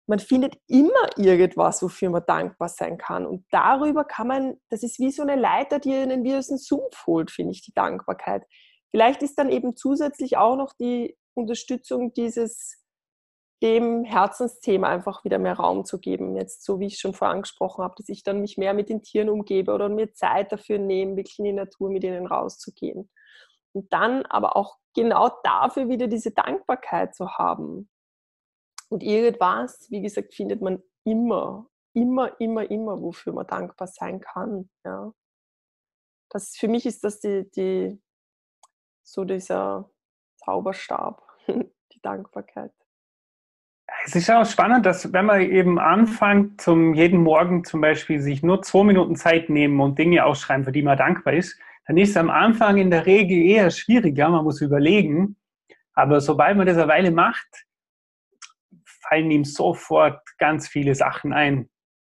man findet immer irgendwas, wofür man dankbar sein kann. Und darüber kann man, das ist wie so eine Leiter, die einen wie aus dem Sumpf holt, finde ich, die Dankbarkeit. Vielleicht ist dann eben zusätzlich auch noch die Unterstützung dieses, dem Herzensthema einfach wieder mehr Raum zu geben. Jetzt, so wie ich schon vorher angesprochen habe, dass ich dann mich mehr mit den Tieren umgebe oder mir Zeit dafür nehme, wirklich in die Natur mit ihnen rauszugehen. Und dann aber auch genau dafür wieder diese Dankbarkeit zu haben. Und irgendwas, wie gesagt, findet man immer, immer, immer, immer, wofür man dankbar sein kann. Ja. Das, für mich ist das die, die, so dieser Zauberstab, die Dankbarkeit. Es ist auch spannend, dass wenn man eben anfängt, zum jeden Morgen zum Beispiel sich nur zwei Minuten Zeit nehmen und Dinge ausschreiben, für die man dankbar ist, dann ist es am Anfang in der Regel eher schwieriger, man muss überlegen. Aber sobald man das eine Weile macht, fallen ihm sofort ganz viele Sachen ein,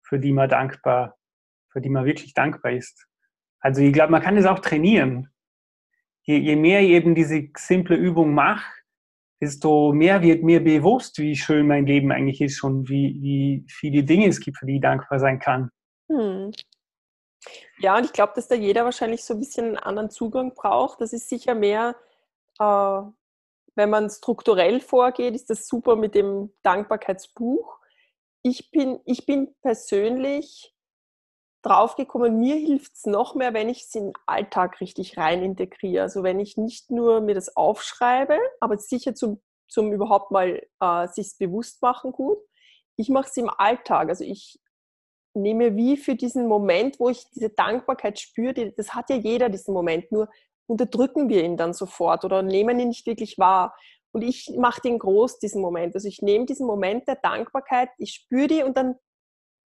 für die man dankbar, für die man wirklich dankbar ist. Also ich glaube, man kann das auch trainieren. Je, je mehr ich eben diese simple Übung mache, desto mehr wird mir bewusst, wie schön mein Leben eigentlich ist und wie, wie viele Dinge es gibt, für die ich dankbar sein kann. Hm. Ja, und ich glaube, dass da jeder wahrscheinlich so ein bisschen einen anderen Zugang braucht. Das ist sicher mehr, äh, wenn man strukturell vorgeht, ist das super mit dem Dankbarkeitsbuch. Ich bin, ich bin persönlich draufgekommen, mir hilft es noch mehr, wenn ich es in den Alltag richtig rein integriere. Also wenn ich nicht nur mir das aufschreibe, aber sicher zum, zum überhaupt mal äh, sich bewusst machen gut. Ich mache es im Alltag. Also ich nehme wie für diesen Moment, wo ich diese Dankbarkeit spüre, das hat ja jeder diesen Moment, nur unterdrücken wir ihn dann sofort oder nehmen ihn nicht wirklich wahr. Und ich mache den groß, diesen Moment. Also ich nehme diesen Moment der Dankbarkeit, ich spüre die und dann,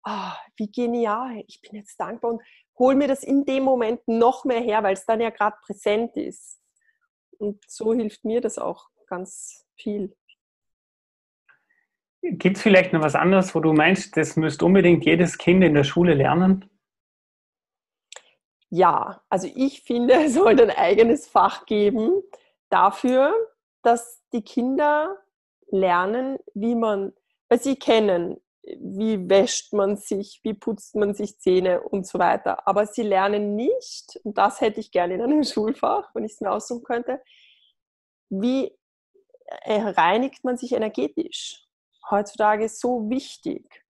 ah, wie genial, ich bin jetzt dankbar und hole mir das in dem Moment noch mehr her, weil es dann ja gerade präsent ist. Und so hilft mir das auch ganz viel. Gibt es vielleicht noch was anderes, wo du meinst, das müsste unbedingt jedes Kind in der Schule lernen? Ja, also ich finde, es sollte ein eigenes Fach geben dafür, dass die Kinder lernen, wie man, weil sie kennen, wie wäscht man sich, wie putzt man sich Zähne und so weiter. Aber sie lernen nicht, und das hätte ich gerne in einem Schulfach, wenn ich es mir aussuchen könnte, wie reinigt man sich energetisch heutzutage so wichtig.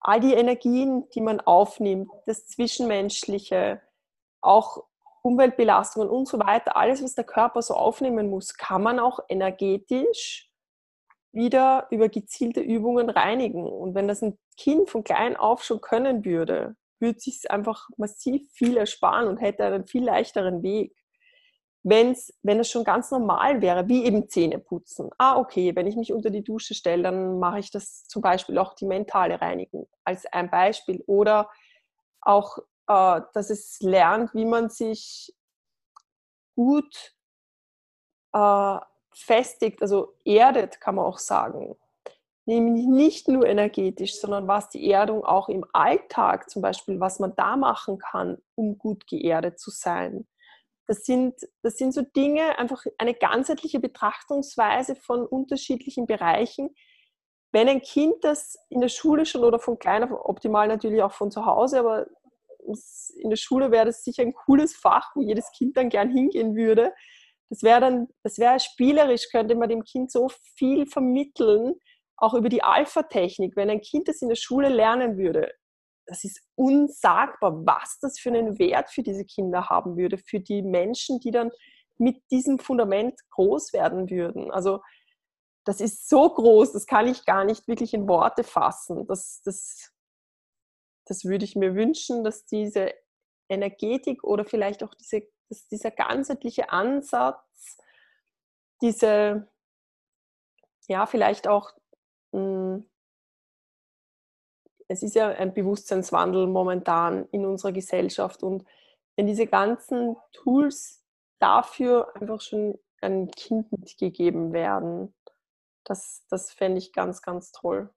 All die Energien, die man aufnimmt, das Zwischenmenschliche, auch Umweltbelastungen und so weiter, alles, was der Körper so aufnehmen muss, kann man auch energetisch wieder über gezielte Übungen reinigen. Und wenn das ein Kind von klein auf schon können würde, würde es sich einfach massiv viel ersparen und hätte einen viel leichteren Weg wenn's, wenn es schon ganz normal wäre, wie eben Zähne putzen. Ah, okay, wenn ich mich unter die Dusche stelle, dann mache ich das zum Beispiel auch die mentale Reinigung als ein Beispiel. Oder auch, äh, dass es lernt, wie man sich gut äh, festigt, also erdet, kann man auch sagen. Nämlich nicht nur energetisch, sondern was die Erdung auch im Alltag zum Beispiel, was man da machen kann, um gut geerdet zu sein das sind, das sind so Dinge, einfach eine ganzheitliche Betrachtungsweise von unterschiedlichen Bereichen. Wenn ein Kind das in der Schule schon oder von klein optimal natürlich auch von zu Hause, aber in der Schule wäre das sicher ein cooles Fach, wo jedes Kind dann gern hingehen würde. Das wäre dann, das wäre spielerisch, könnte man dem Kind so viel vermitteln, auch über die Alpha-Technik. Wenn ein Kind das in der Schule lernen würde, das ist unsagbar, was das für einen Wert für diese Kinder haben würde, für die Menschen, die dann mit diesem Fundament groß werden würden. Also das ist so groß, das kann ich gar nicht wirklich in Worte fassen. Das, das, das würde ich mir wünschen, dass diese Energetik oder vielleicht auch diese, dieser ganzheitliche Ansatz, diese, ja, vielleicht auch, mh, hm, es ist ja ein Bewusstseinswandel momentan in unserer Gesellschaft und wenn diese ganzen Tools dafür einfach schon einem Kind mitgegeben werden, das, das fände ich ganz, ganz toll.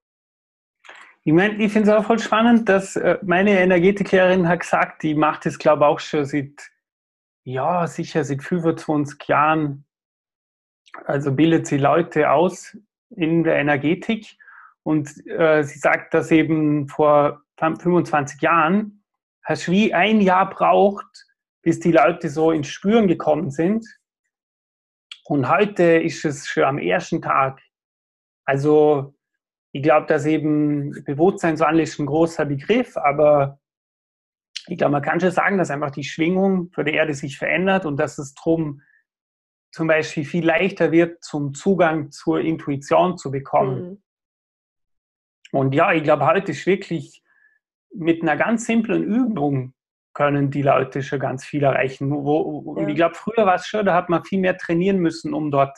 Ich meine, ich finde es auch voll spannend, dass äh, meine Energetiklehrerin hat gesagt, die macht es, glaube ich, auch schon seit, ja, sicher seit 25 Jahren. Also bildet sie Leute aus in der Energetik. Und äh, sie sagt, dass eben vor 25 Jahren hast du wie ein Jahr braucht, bis die Leute so ins Spüren gekommen sind. Und heute ist es schon am ersten Tag. Also ich glaube, dass eben Bewusstseinswandel ist ein großer Begriff, aber ich glaube, man kann schon sagen, dass einfach die Schwingung für die Erde sich verändert und dass es darum zum Beispiel viel leichter wird, zum Zugang zur Intuition zu bekommen. Mhm. Und ja, ich glaube, heute ist wirklich mit einer ganz simplen Übung können die Leute schon ganz viel erreichen. Wo, ja. Ich glaube, früher war es schon, da hat man viel mehr trainieren müssen, um dort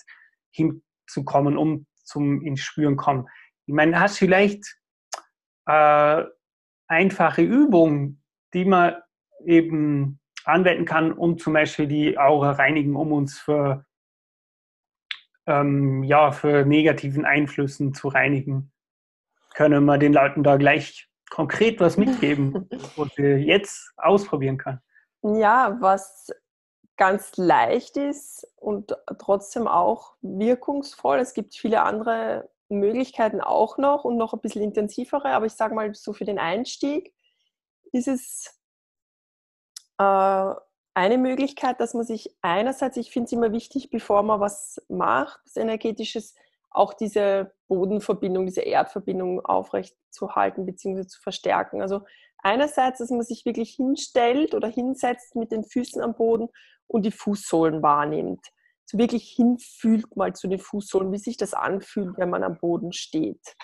hinzukommen, um zum ins Spüren kommen. Ich meine, hast vielleicht äh, einfache Übungen, die man eben anwenden kann, um zum Beispiel die Aura reinigen, um uns für, ähm, ja, für negativen Einflüssen zu reinigen. Können wir den Leuten da gleich konkret was mitgeben, was sie jetzt ausprobieren können? Ja, was ganz leicht ist und trotzdem auch wirkungsvoll. Es gibt viele andere Möglichkeiten auch noch und noch ein bisschen intensivere, aber ich sage mal so für den Einstieg ist es äh, eine Möglichkeit, dass man sich einerseits, ich finde es immer wichtig, bevor man was macht, das Energetisches, auch diese Bodenverbindung, diese Erdverbindung aufrechtzuerhalten bzw. zu verstärken. Also einerseits, dass man sich wirklich hinstellt oder hinsetzt mit den Füßen am Boden und die Fußsohlen wahrnimmt. So wirklich hinfühlt mal zu den Fußsohlen, wie sich das anfühlt, wenn man am Boden steht.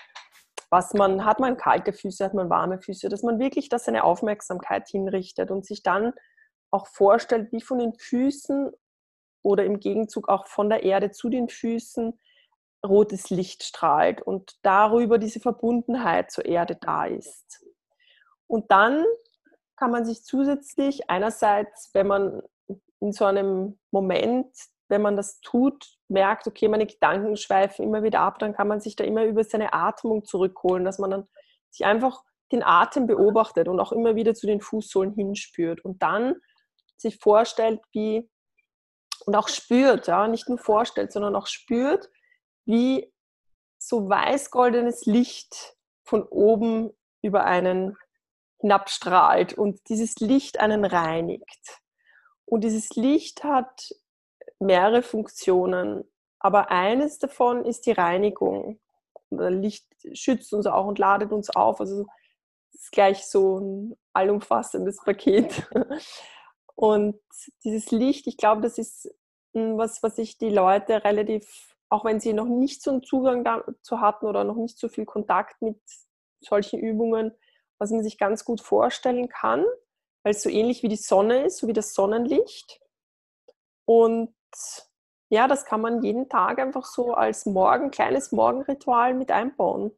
Was man, hat man kalte Füße, hat man warme Füße, dass man wirklich da seine Aufmerksamkeit hinrichtet und sich dann auch vorstellt, wie von den Füßen oder im Gegenzug auch von der Erde zu den Füßen rotes Licht strahlt und darüber diese Verbundenheit zur Erde da ist. Und dann kann man sich zusätzlich einerseits, wenn man in so einem Moment, wenn man das tut, merkt, okay, meine Gedanken schweifen immer wieder ab, dann kann man sich da immer über seine Atmung zurückholen, dass man dann sich einfach den Atem beobachtet und auch immer wieder zu den Fußsohlen hinspürt und dann sich vorstellt, wie und auch spürt, ja, nicht nur vorstellt, sondern auch spürt, wie so weiß-goldenes Licht von oben über einen hinabstrahlt und dieses Licht einen reinigt. Und dieses Licht hat mehrere Funktionen, aber eines davon ist die Reinigung. Licht schützt uns auch und ladet uns auf. Also es ist gleich so ein allumfassendes Paket. Und dieses Licht, ich glaube, das ist was, was sich die Leute relativ auch wenn sie noch nicht so einen Zugang dazu hatten oder noch nicht so viel Kontakt mit solchen Übungen, was man sich ganz gut vorstellen kann, weil es so ähnlich wie die Sonne ist, so wie das Sonnenlicht. Und ja, das kann man jeden Tag einfach so als Morgen, kleines Morgenritual mit einbauen.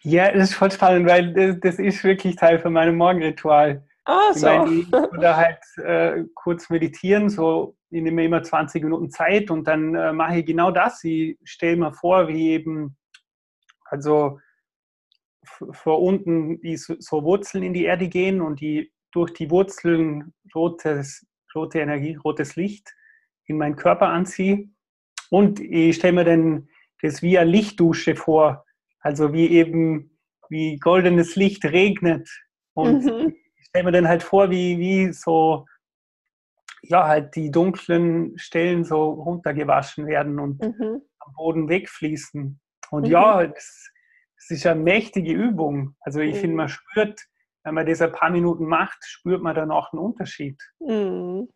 Ja, das ist voll spannend, weil das, ist wirklich Teil von meinem Morgenritual. Ah, so. Ich meine, oder halt äh, kurz meditieren, so ich nehme immer 20 Minuten Zeit und dann äh, mache ich genau das. Ich stelle mir vor, wie eben, also vor unten die so, so Wurzeln in die Erde gehen und die durch die Wurzeln rotes, rote Energie, rotes Licht in meinen Körper anziehe. Und ich stelle mir dann das wie eine Lichtdusche vor, also wie eben wie goldenes Licht regnet. Und mhm stelle mir dann halt vor, wie, wie so, ja, halt die dunklen Stellen so runtergewaschen werden und mhm. am Boden wegfließen. Und mhm. ja, das, es ist eine mächtige Übung. Also ich mhm. finde, man spürt, wenn man das ein paar Minuten macht, spürt man dann auch einen Unterschied. Mhm.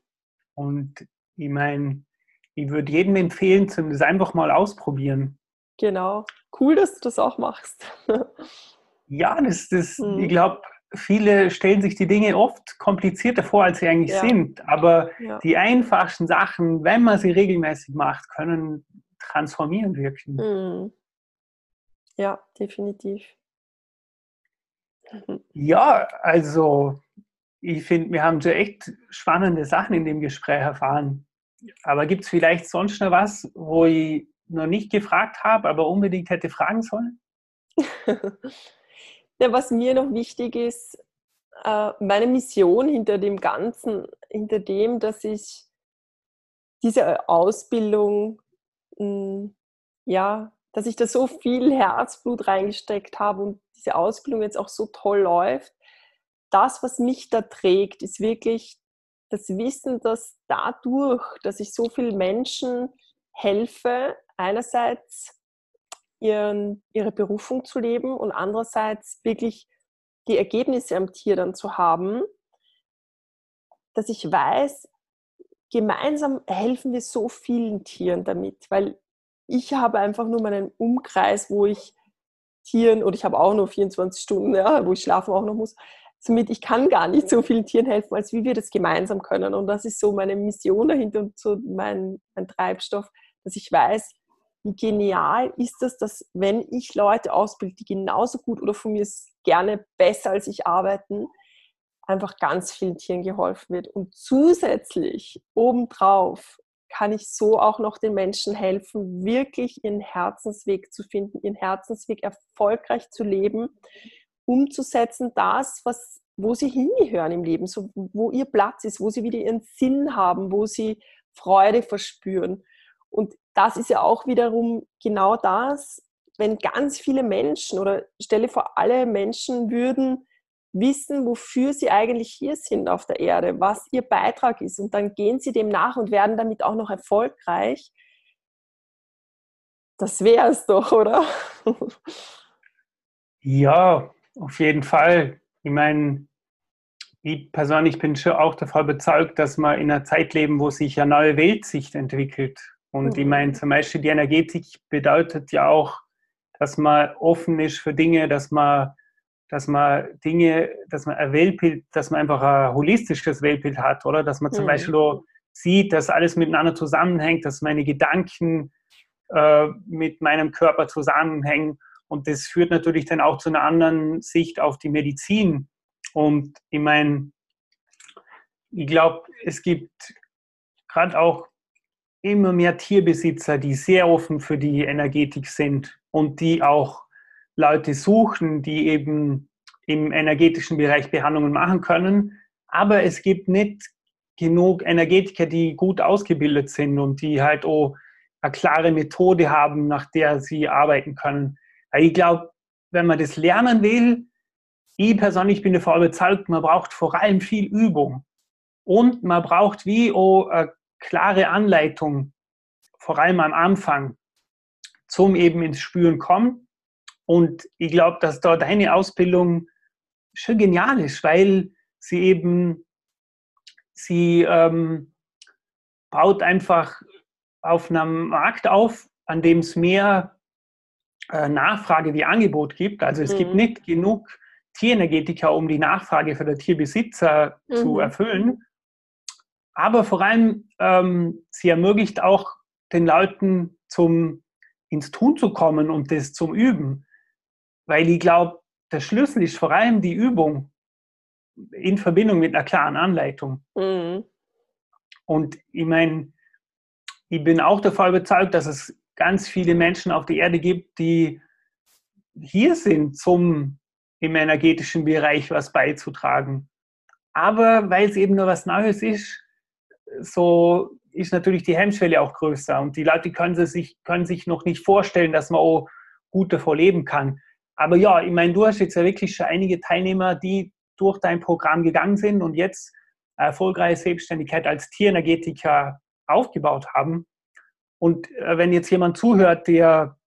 Und ich meine, ich würde jedem empfehlen, das einfach mal ausprobieren. Genau. Cool, dass du das auch machst. ja, das, das, mhm. ich glaube, viele stellen sich die Dinge oft komplizierter vor, als sie eigentlich ja. sind. Aber ja. die einfachsten Sachen, wenn man sie regelmäßig macht, können transformieren wirken. Mhm. Ja, definitiv. Ja, also ich finde, wir haben so echt spannende Sachen in dem Gespräch erfahren. Aber gibt es vielleicht sonst noch was, wo ich noch nicht gefragt habe, aber unbedingt hätte fragen sollen? ja, was mir noch wichtig ist, äh, meine Mission hinter dem Ganzen, hinter dem, dass ich diese Ausbildung, hm, ja, dass ich da so viel Herzblut reingesteckt habe und diese Ausbildung jetzt auch so toll läuft. Das, was mich da trägt, ist wirklich das Wissen, dass dadurch, dass ich so vielen Menschen helfe, einerseits ihren, ihre Berufung zu leben und andererseits wirklich die Ergebnisse am Tier dann zu haben, dass ich weiß, gemeinsam helfen wir so vielen Tieren damit, weil ich habe einfach nur meinen Umkreis, wo ich Tieren, und ich habe auch nur 24 Stunden, ja, wo ich schlafen auch noch muss, somit ich kann gar nicht so vielen Tieren helfen, als wie wir das gemeinsam können. Und das ist so meine Mission dahinter und so mein, mein Treibstoff, dass ich weiß, wie genial ist das, dass wenn ich Leute ausbilde, die genauso gut oder von mir gerne besser als ich arbeiten, einfach ganz vielen Tieren geholfen wird. Und zusätzlich obendrauf kann ich so auch noch den Menschen helfen, wirklich ihren Herzensweg zu finden, ihren Herzensweg erfolgreich zu leben, umzusetzen, das, was, wo sie hingehören im Leben, so, wo ihr Platz ist, wo sie wieder ihren Sinn haben, wo sie Freude verspüren. Und das ist ja auch wiederum genau das, wenn ganz viele Menschen oder stelle vor, alle Menschen würden wissen, wofür sie eigentlich hier sind auf der Erde, was ihr Beitrag ist und dann gehen sie dem nach und werden damit auch noch erfolgreich. Das wäre es doch, oder? Ja, auf jeden Fall. Ich meine, ich persönlich bin schon auch davon überzeugt, dass wir in einer Zeit leben, wo sich eine neue Weltsicht entwickelt. Und mhm. ich meine, zum Beispiel die Energetik bedeutet ja auch, dass man offen ist für Dinge, dass man, dass man Dinge, dass man ein Weltbild, dass man einfach ein holistisches Weltbild hat, oder? Dass man zum mhm. Beispiel sieht, dass alles miteinander zusammenhängt, dass meine Gedanken äh, mit meinem Körper zusammenhängen. Und das führt natürlich dann auch zu einer anderen Sicht auf die Medizin. Und ich meine, ich glaube, es gibt gerade auch immer mehr Tierbesitzer, die sehr offen für die Energetik sind und die auch Leute suchen, die eben im energetischen Bereich Behandlungen machen können. Aber es gibt nicht genug Energetiker, die gut ausgebildet sind und die halt auch eine klare Methode haben, nach der sie arbeiten können. Ich glaube, wenn man das lernen will, ich persönlich bin davon überzeugt, man braucht vor allem viel Übung. Und man braucht wie auch eine klare Anleitung, vor allem am Anfang, zum eben ins Spüren kommen. Und ich glaube, dass da deine Ausbildung schon genial ist, weil sie eben, sie ähm, baut einfach auf einem Markt auf, an dem es mehr äh, Nachfrage wie Angebot gibt. Also es mhm. gibt nicht genug Tierenergetiker, um die Nachfrage für den Tierbesitzer mhm. zu erfüllen. Aber vor allem, ähm, sie ermöglicht auch den Leuten zum, ins Tun zu kommen und das zum Üben. Weil ich glaube, der Schlüssel ist vor allem die Übung in Verbindung mit einer klaren Anleitung. Mhm. Und ich meine, ich bin auch davon überzeugt, dass es ganz viele Menschen auf der Erde gibt, die hier sind, zum im energetischen Bereich was beizutragen. Aber weil es eben nur was Neues ist, so ist natürlich die Hemmschwelle auch größer und die Leute können sich, können sich noch nicht vorstellen, dass man auch gut davor leben kann. Aber ja, ich meine, du hast jetzt ja wirklich schon einige Teilnehmer, die durch dein Programm gegangen sind und jetzt erfolgreiche Selbstständigkeit als Tierenergetiker aufgebaut haben. Und äh, wenn jetzt jemand zuhört, der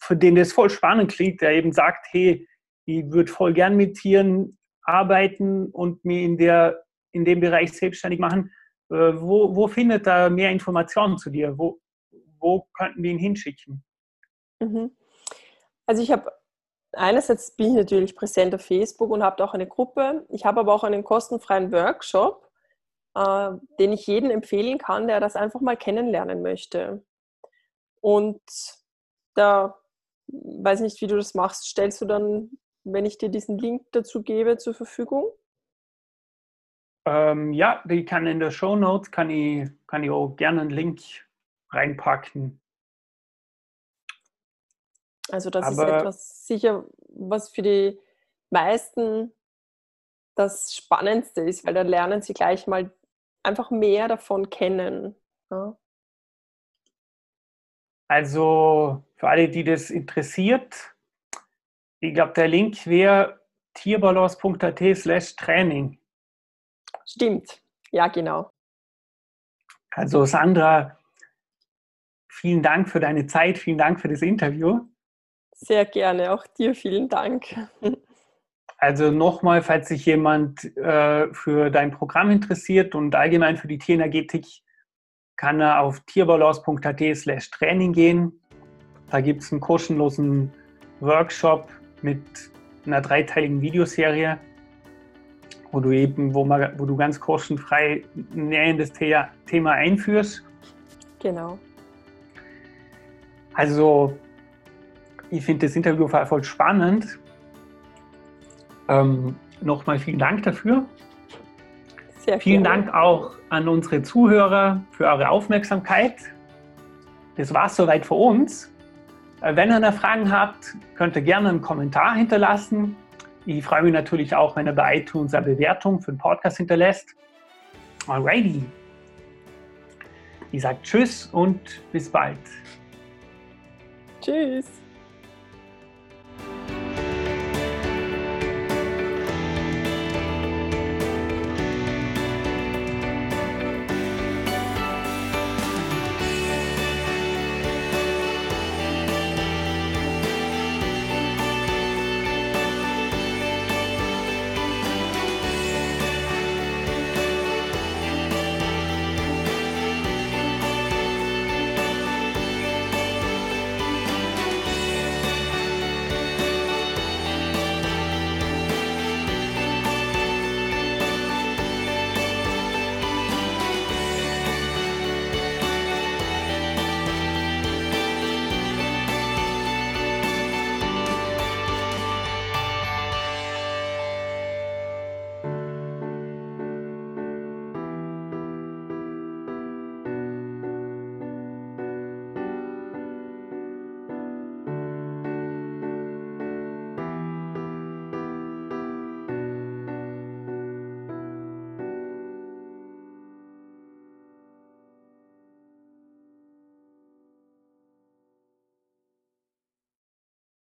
für den das voll spannend klingt, der eben sagt, hey, ich würde voll gern mit Tieren arbeiten und mich in, der, in dem Bereich selbstständig machen, äh, wo, wo findet er mehr Informationen zu dir? Wo, wo könnten wir ihn hinschicken? Mhm. Also ich habe einerseits bin ich natürlich präsent auf Facebook und habe auch eine Gruppe. Ich habe aber auch einen kostenfreien Workshop, äh, den ich jedem empfehlen kann, der das einfach mal kennenlernen möchte. Und da weiß nicht, wie du das machst. Stellst du dann, wenn ich dir diesen Link dazu gebe, zur Verfügung? Ähm, ja, die kann in der Show Notes kann ich, kann ich auch gerne einen Link reinpacken. Also das Aber ist etwas sicher, was für die meisten das Spannendste ist, weil da lernen sie gleich mal einfach mehr davon kennen. Ja. Also für alle, die das interessiert, ich glaube, der Link wäre tierbalance.at slash Training. Stimmt, ja genau. Also Sandra, vielen Dank für deine Zeit, vielen Dank für das Interview. Sehr gerne, auch dir vielen Dank. Also nochmal, falls sich jemand äh, für dein Programm interessiert und allgemein für die Tierenergetik, kann er auf tierbalance.at slash Training gehen. Da gibt es einen kostenlosen Workshop mit einer dreiteiligen Videoserie, wo du eben, wo, man, wo du ganz kostenfrei näher in das Thema einführst. Genau. Also ich finde das Interview voll spannend. Ähm, Nochmal vielen Dank dafür. Sehr vielen gerne. Dank auch an unsere Zuhörer für eure Aufmerksamkeit. Das war es soweit für uns. Äh, wenn ihr noch Fragen habt, könnt ihr gerne einen Kommentar hinterlassen. Ich freue mich natürlich auch, wenn ihr bei iTunes eine Bewertung für den Podcast hinterlässt. Alrighty. Ich sage Tschüss und bis bald. Tschüss.